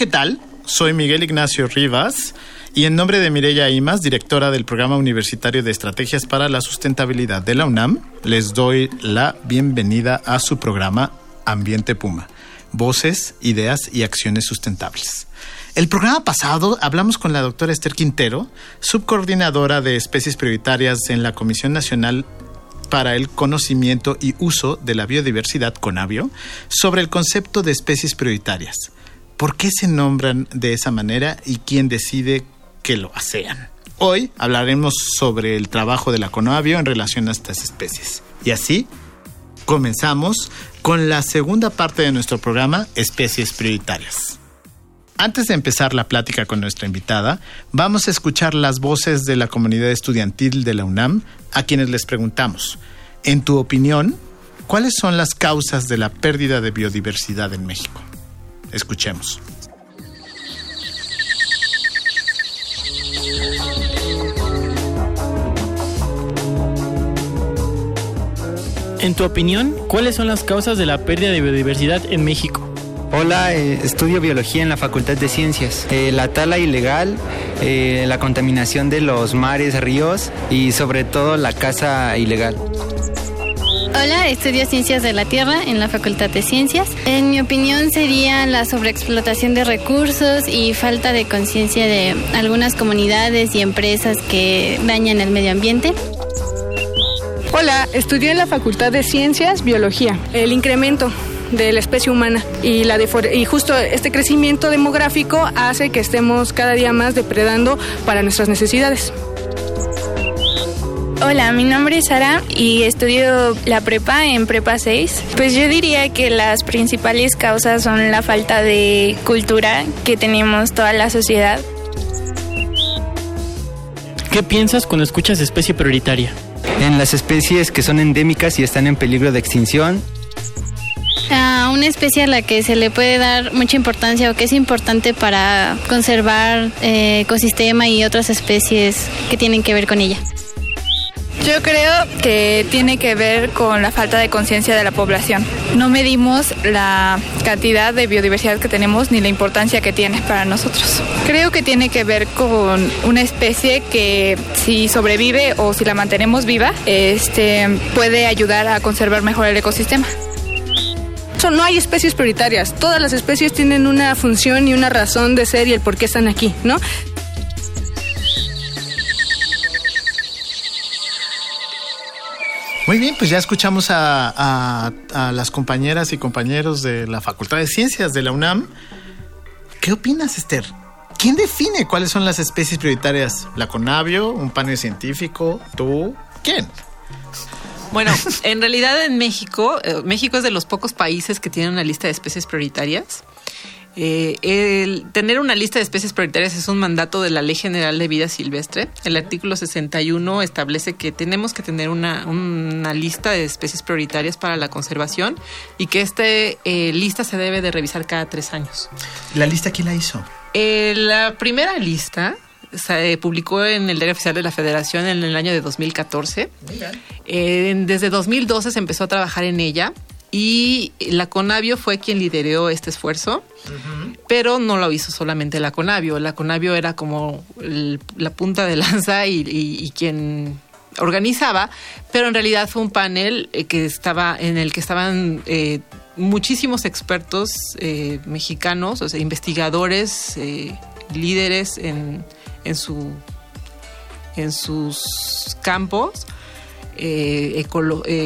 ¿Qué tal? Soy Miguel Ignacio Rivas y en nombre de Mireya Imas, directora del Programa Universitario de Estrategias para la Sustentabilidad de la UNAM, les doy la bienvenida a su programa Ambiente Puma, Voces, Ideas y Acciones Sustentables. El programa pasado hablamos con la doctora Esther Quintero, subcoordinadora de especies prioritarias en la Comisión Nacional para el Conocimiento y Uso de la Biodiversidad, CONABIO, sobre el concepto de especies prioritarias. ¿Por qué se nombran de esa manera y quién decide que lo sean? Hoy hablaremos sobre el trabajo de la CONABIO en relación a estas especies. Y así comenzamos con la segunda parte de nuestro programa, Especies Prioritarias. Antes de empezar la plática con nuestra invitada, vamos a escuchar las voces de la comunidad estudiantil de la UNAM a quienes les preguntamos, en tu opinión, ¿cuáles son las causas de la pérdida de biodiversidad en México? Escuchemos. En tu opinión, ¿cuáles son las causas de la pérdida de biodiversidad en México? Hola, eh, estudio biología en la Facultad de Ciencias. Eh, la tala ilegal, eh, la contaminación de los mares, ríos y sobre todo la caza ilegal. Hola, estudio Ciencias de la Tierra en la Facultad de Ciencias. En mi opinión sería la sobreexplotación de recursos y falta de conciencia de algunas comunidades y empresas que dañan el medio ambiente. Hola, estudié en la Facultad de Ciencias Biología. El incremento de la especie humana y, la y justo este crecimiento demográfico hace que estemos cada día más depredando para nuestras necesidades. Hola, mi nombre es Sara y estudio la prepa en Prepa 6. Pues yo diría que las principales causas son la falta de cultura que tenemos toda la sociedad. ¿Qué piensas cuando escuchas especie prioritaria? En las especies que son endémicas y están en peligro de extinción. A una especie a la que se le puede dar mucha importancia o que es importante para conservar eh, ecosistema y otras especies que tienen que ver con ella. Yo creo que tiene que ver con la falta de conciencia de la población. No medimos la cantidad de biodiversidad que tenemos ni la importancia que tiene para nosotros. Creo que tiene que ver con una especie que si sobrevive o si la mantenemos viva, este puede ayudar a conservar mejor el ecosistema. No hay especies prioritarias. Todas las especies tienen una función y una razón de ser y el por qué están aquí, ¿no? Muy bien, pues ya escuchamos a, las compañeras y compañeros de la Facultad de Ciencias de la UNAM. ¿Qué opinas, Esther? ¿Quién define cuáles son las especies prioritarias? ¿La Conavio? ¿Un panel científico? ¿Tú? ¿Quién? Bueno, en realidad en México, eh, México es de los pocos países que tienen una lista de especies prioritarias. Eh, el tener una lista de especies prioritarias es un mandato de la Ley General de Vida Silvestre. El artículo 61 establece que tenemos que tener una, lista de especies prioritarias para la conservación y que esta eh, lista se debe de revisar cada tres años. ¿La lista quién la hizo? Eh, la primera lista se publicó en el Diario Oficial de la Federación en el año de 2014. desde 2012 se empezó a trabajar en ella y la Conavio fue quien lideró este esfuerzo, pero no lo hizo solamente la Conavio. La Conavio era como la punta de lanza y, quien organizaba, pero en realidad fue un panel eh, que estaba en el que estaban eh, muchísimos expertos eh, mexicanos, o sea, investigadores, líderes en, en, su, en sus campos eh,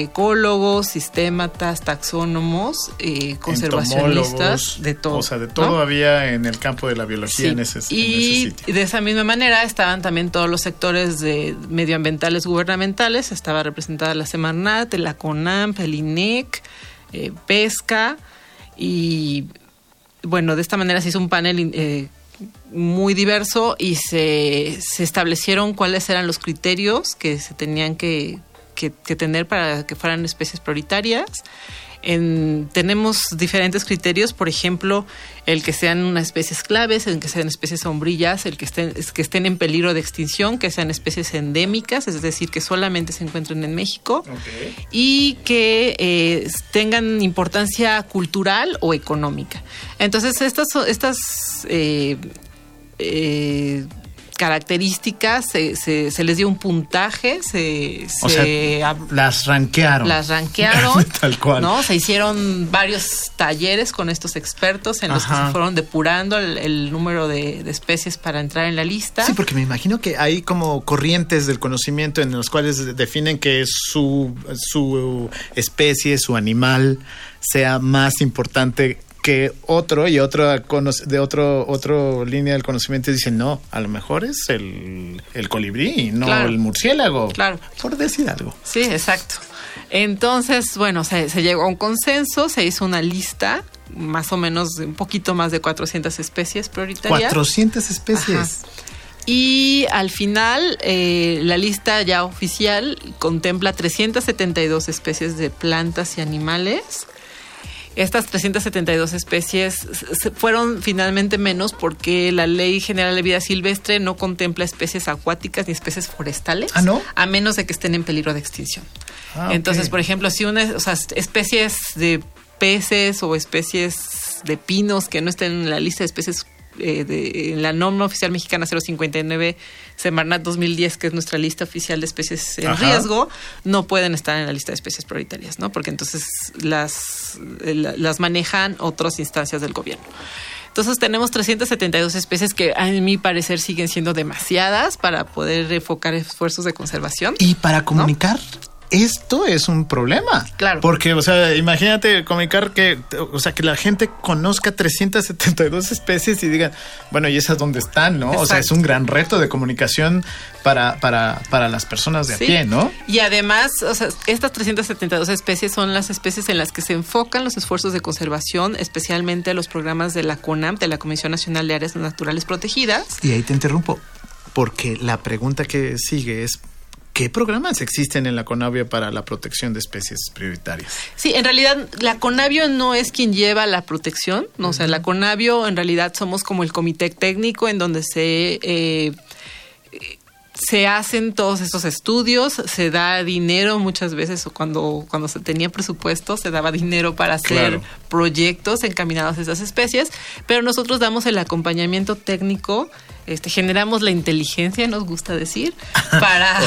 ecólogos, sistématas, taxónomos, eh, conservacionistas, de todo. O sea, de todo había en el campo de la biología en, ese, y sitio. de esa misma manera estaban también todos los sectores de medioambientales gubernamentales. Estaba representada la Semarnat, la CONAMP, el INEC, eh, Pesca y bueno, de esta manera se hizo un panel muy diverso y se, se, establecieron cuáles eran los criterios que se tenían que, que, tener para que fueran especies prioritarias. En, tenemos diferentes criterios, por ejemplo, el que sean unas especies claves, el que sean especies sombrillas, el que estén, que estén en peligro de extinción, que sean especies endémicas, es decir, que solamente se encuentren en México, y que eh, tengan importancia cultural o económica. Entonces, estas, estas eh, eh, características, se, se, les dio un puntaje, se, las ranquearon. Las ranquearon. Tal cual. ¿no? Se hicieron varios talleres con estos expertos en los que se fueron depurando el, número de, especies para entrar en la lista. Sí, porque me imagino que hay como corrientes del conocimiento en los cuales definen que su, su especie, su animal, sea más importante que otro y otro de otro otro línea del conocimiento dicen no a lo mejor es el, el colibrí no el murciélago claro. Por decir algo. Sí exacto. Entonces bueno se, llegó a un consenso se hizo una lista más o menos un poquito más de 400 especies prioritarias. 400 especies. Y al final, eh, la lista ya oficial contempla 372 especies de plantas y animales, estas 372 especies fueron finalmente menos porque la Ley General de Vida Silvestre no contempla especies acuáticas ni especies forestales. ¿Ah, no? A menos de que estén en peligro de extinción. Ah, Entonces, por ejemplo, si una, o sea, especies de peces o especies de pinos que no estén en la lista de especies eh, de, en la norma oficial mexicana 059 Semarnat 2010, que es nuestra lista oficial de especies en riesgo, no pueden estar en la lista de especies prioritarias, ¿no? Porque entonces las, eh, las manejan otras instancias del gobierno. Entonces tenemos 372 especies que a mi parecer siguen siendo demasiadas para poder enfocar esfuerzos de conservación. Y para comunicar esto es un problema. Claro. Porque, o sea, imagínate comunicar que, o sea, que la gente conozca 372 especies y diga, bueno, ¿y esas dónde están, no? O sea, es un gran reto de comunicación para, para, para las personas de a pie, ¿no? Y además, o sea, estas 372 especies son las especies en las que se enfocan los esfuerzos de conservación, especialmente los programas de la CONAM, de la Comisión Nacional de Áreas Naturales Protegidas. Y ahí te interrumpo, porque la pregunta que sigue es, ¿Qué programas existen en la Conavio para la protección de especies prioritarias? Sí, en realidad la Conavio no es quien lleva la protección, ¿no? o sea, la Conavio en realidad somos como el comité técnico en donde se eh, se hacen todos estos estudios, se da dinero muchas veces, o cuando, cuando se tenía presupuesto, se daba dinero para hacer proyectos encaminados a esas especies, pero nosotros damos el acompañamiento técnico este, generamos la inteligencia, nos gusta decir, para,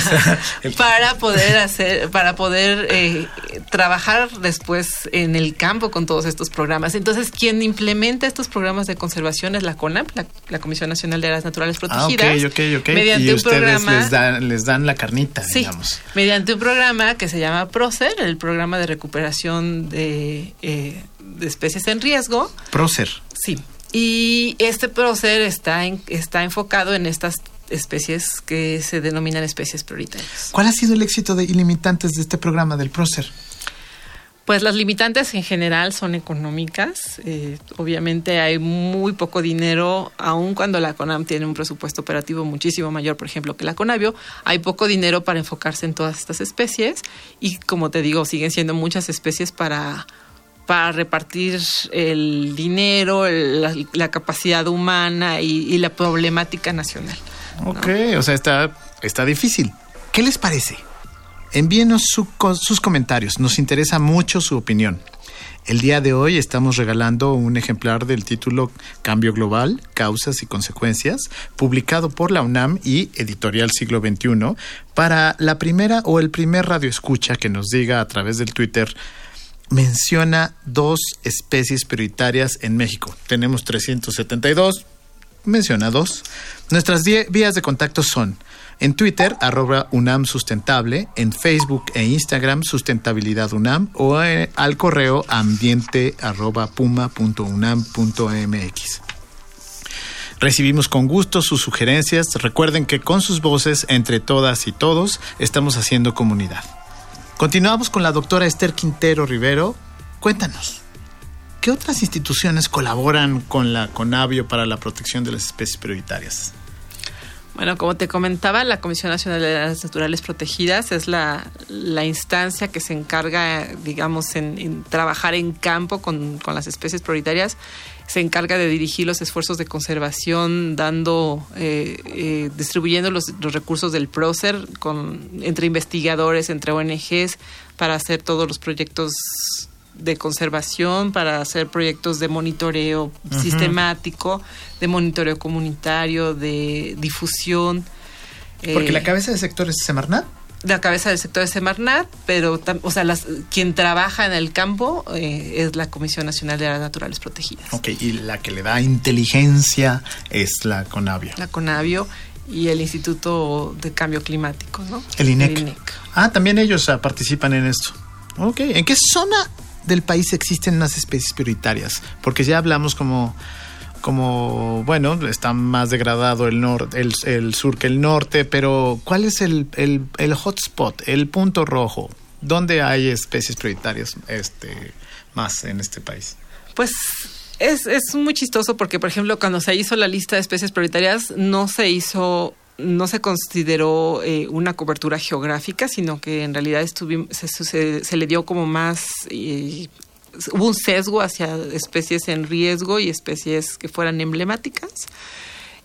para poder hacer, para poder eh, trabajar después en el campo con todos estos programas. Entonces, quien implementa estos programas de conservación es la CONAP, la, Comisión Nacional de Áreas Naturales ah, Protegidas. Mediante un programa, les dan, les dan la carnita, digamos. Mediante un programa que se llama PROCER, el programa de recuperación de, eh, de especies en riesgo. PROCER. Sí, y este PROCER está, está enfocado en estas especies que se denominan especies prioritarias. ¿Cuál ha sido el éxito de ilimitantes de este programa del PROCER? Pues las limitantes en general son económicas. Eh, obviamente hay muy poco dinero, aun cuando la CONAM tiene un presupuesto operativo muchísimo mayor, por ejemplo, que la CONAVIO, hay poco dinero para enfocarse en todas estas especies y, como te digo, siguen siendo muchas especies para para repartir el dinero, la, capacidad humana y, la problemática nacional. Ok, o sea, está, está difícil. ¿Qué les parece? Envíenos sus comentarios, nos interesa mucho su opinión. El día de hoy estamos regalando un ejemplar del título Cambio Global, Causas y Consecuencias, publicado por la UNAM y Editorial Siglo XXI, para la primera o el primer radio escucha que nos diga a través del Twitter menciona dos especies prioritarias en México. Tenemos 372, menciona dos. Nuestras vías de contacto son en Twitter, arroba UNAM Sustentable, en Facebook e Instagram, Sustentabilidad UNAM, o eh, al correo ambiente arroba puma.unam.mx. Recibimos con gusto sus sugerencias. Recuerden que con sus voces, entre todas y todos, estamos haciendo comunidad. Continuamos con la doctora Esther Quintero Rivero. Cuéntanos, ¿qué otras instituciones colaboran con la CONAVIO para la protección de las especies prioritarias? Bueno, como te comentaba, la Comisión Nacional de las Naturales Protegidas es la, instancia que se encarga, digamos, en, trabajar en campo con, las especies prioritarias. Se encarga de dirigir los esfuerzos de conservación, dando, eh, eh, distribuyendo los, los, recursos del PROCER con, entre investigadores, entre ONGs, para hacer todos los proyectos de conservación, para hacer proyectos de monitoreo sistemático, de monitoreo comunitario, de difusión. Porque la eh, cabeza del sector es Semarnat. La cabeza del sector es Semarnat, pero, o sea, las, quien trabaja en el campo eh, es la Comisión Nacional de Áreas Naturales Protegidas. Ok, y la que le da inteligencia es la CONAVIO. La CONAVIO y el Instituto de Cambio Climático, ¿no? El INEC. El INEC. Ah, también ellos ah, participan en esto. Ok, ¿en qué zona del país existen unas especies prioritarias, porque ya hablamos como como, bueno, está más degradado el, el, sur que el norte, pero ¿cuál es el, el, el, hotspot, el punto rojo? ¿Dónde hay especies prioritarias este, más en este país? Pues es, es muy chistoso porque, por ejemplo, cuando se hizo la lista de especies prioritarias, no se hizo no se consideró eh, una cobertura geográfica, sino que en realidad se, se, le dio como más, eh, hubo un sesgo hacia especies en riesgo y especies que fueran emblemáticas.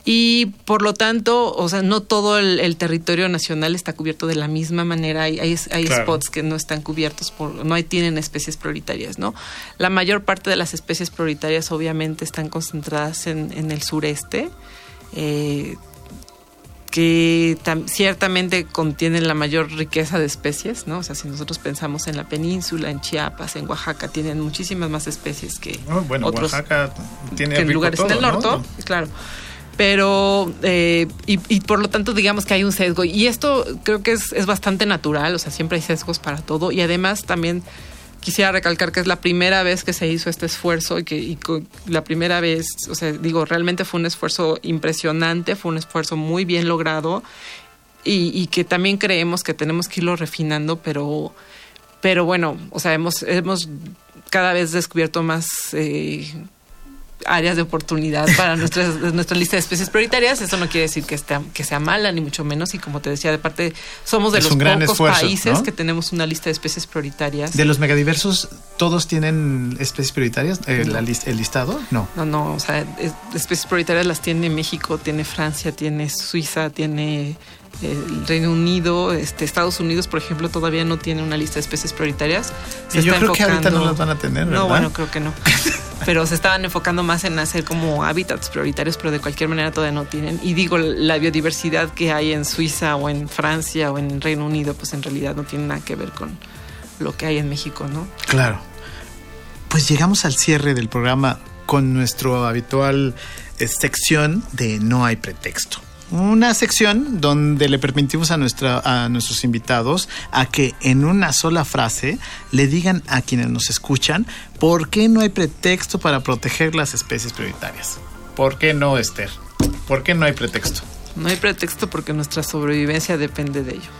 Y por lo tanto, o sea, no todo el, territorio nacional está cubierto de la misma manera. Hay, hay, spots que no están cubiertos por, no hay, tienen especies prioritarias, ¿no? La mayor parte de las especies prioritarias obviamente están concentradas en, en el sureste. Eh, que ciertamente contienen la mayor riqueza de especies, ¿no? O sea, si nosotros pensamos en la península, en Chiapas, en Oaxaca, tienen muchísimas más especies que oh, bueno, otros Oaxaca tiene en lugares del norte, claro. Pero, eh, y, por lo tanto, digamos que hay un sesgo. Y esto creo que es, es bastante natural, o sea, siempre hay sesgos para todo. Y además también quisiera recalcar que es la primera vez que se hizo este esfuerzo y que la primera vez, o sea, digo, realmente fue un esfuerzo impresionante, fue un esfuerzo muy bien logrado y, que también creemos que tenemos que irlo refinando, pero, pero bueno, o sea, hemos, hemos cada vez descubierto más eh, áreas de oportunidad para nuestra, nuestra lista de especies prioritarias. Eso no quiere decir que, esté, que sea mala, ni mucho menos. Y como te decía, de parte, somos de los pocos países que tenemos una lista de especies prioritarias. ¿De los megadiversos todos tienen especies prioritarias? Eh, ¿El listado? No. No, no. O sea, especies prioritarias las tiene México, tiene Francia, tiene Suiza, tiene el Reino Unido, este, Estados Unidos, por ejemplo, todavía no tiene una lista de especies prioritarias. Se yo creo que ahorita no las van a tener, ¿verdad? No, bueno, creo que no. pero se estaban enfocando más en hacer como hábitats prioritarios, pero de cualquier manera todavía no tienen. Y digo, la biodiversidad que hay en Suiza o en Francia o en Reino Unido, pues en realidad no tiene nada que ver con lo que hay en México, ¿no? Claro. Pues llegamos al cierre del programa con nuestro habitual eh, sección de No hay pretexto una sección donde le permitimos a, nuestra, a nuestros invitados a que en una sola frase le digan a quienes nos escuchan por qué no hay pretexto para proteger las especies prioritarias. ¿Por qué no, Esther? ¿Por qué no hay pretexto? No hay pretexto porque nuestra sobrevivencia depende de ello.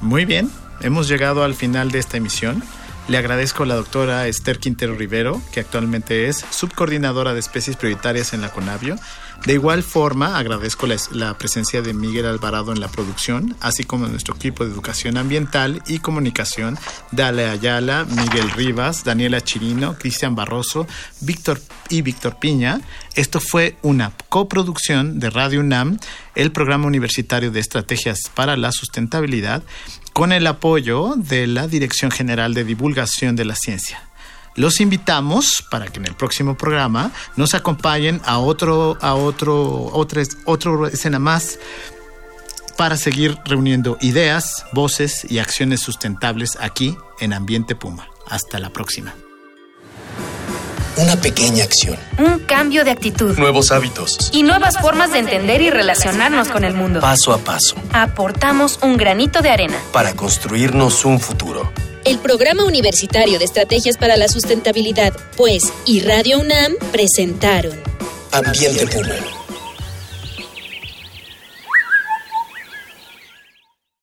Muy bien, hemos llegado al final de esta emisión. Le agradezco a la doctora Esther Quintero Rivero, que actualmente es subcoordinadora de especies prioritarias en la CONAVIO de igual forma, agradezco la, presencia de Miguel Alvarado en la producción, así como nuestro equipo de educación ambiental y comunicación, Dale Ayala, Miguel Rivas, Daniela Chirino, Cristian Barroso, Víctor y Víctor Piña. Esto fue una coproducción de Radio UNAM, el programa universitario de estrategias para la sustentabilidad, con el apoyo de la Dirección General de Divulgación de la Ciencia. Los invitamos para que en el próximo programa nos acompañen a otro, a otro, otra, otra escena más para seguir reuniendo ideas, voces y acciones sustentables aquí en Ambiente Puma. Hasta la próxima. Una pequeña acción. Un cambio de actitud. Nuevos hábitos. Y nuevas formas de entender y relacionarnos con el mundo. Paso a paso. Aportamos un granito de arena. Para construirnos un futuro. El Programa Universitario de Estrategias para la Sustentabilidad, pues, y Radio UNAM presentaron. Ambiente Puma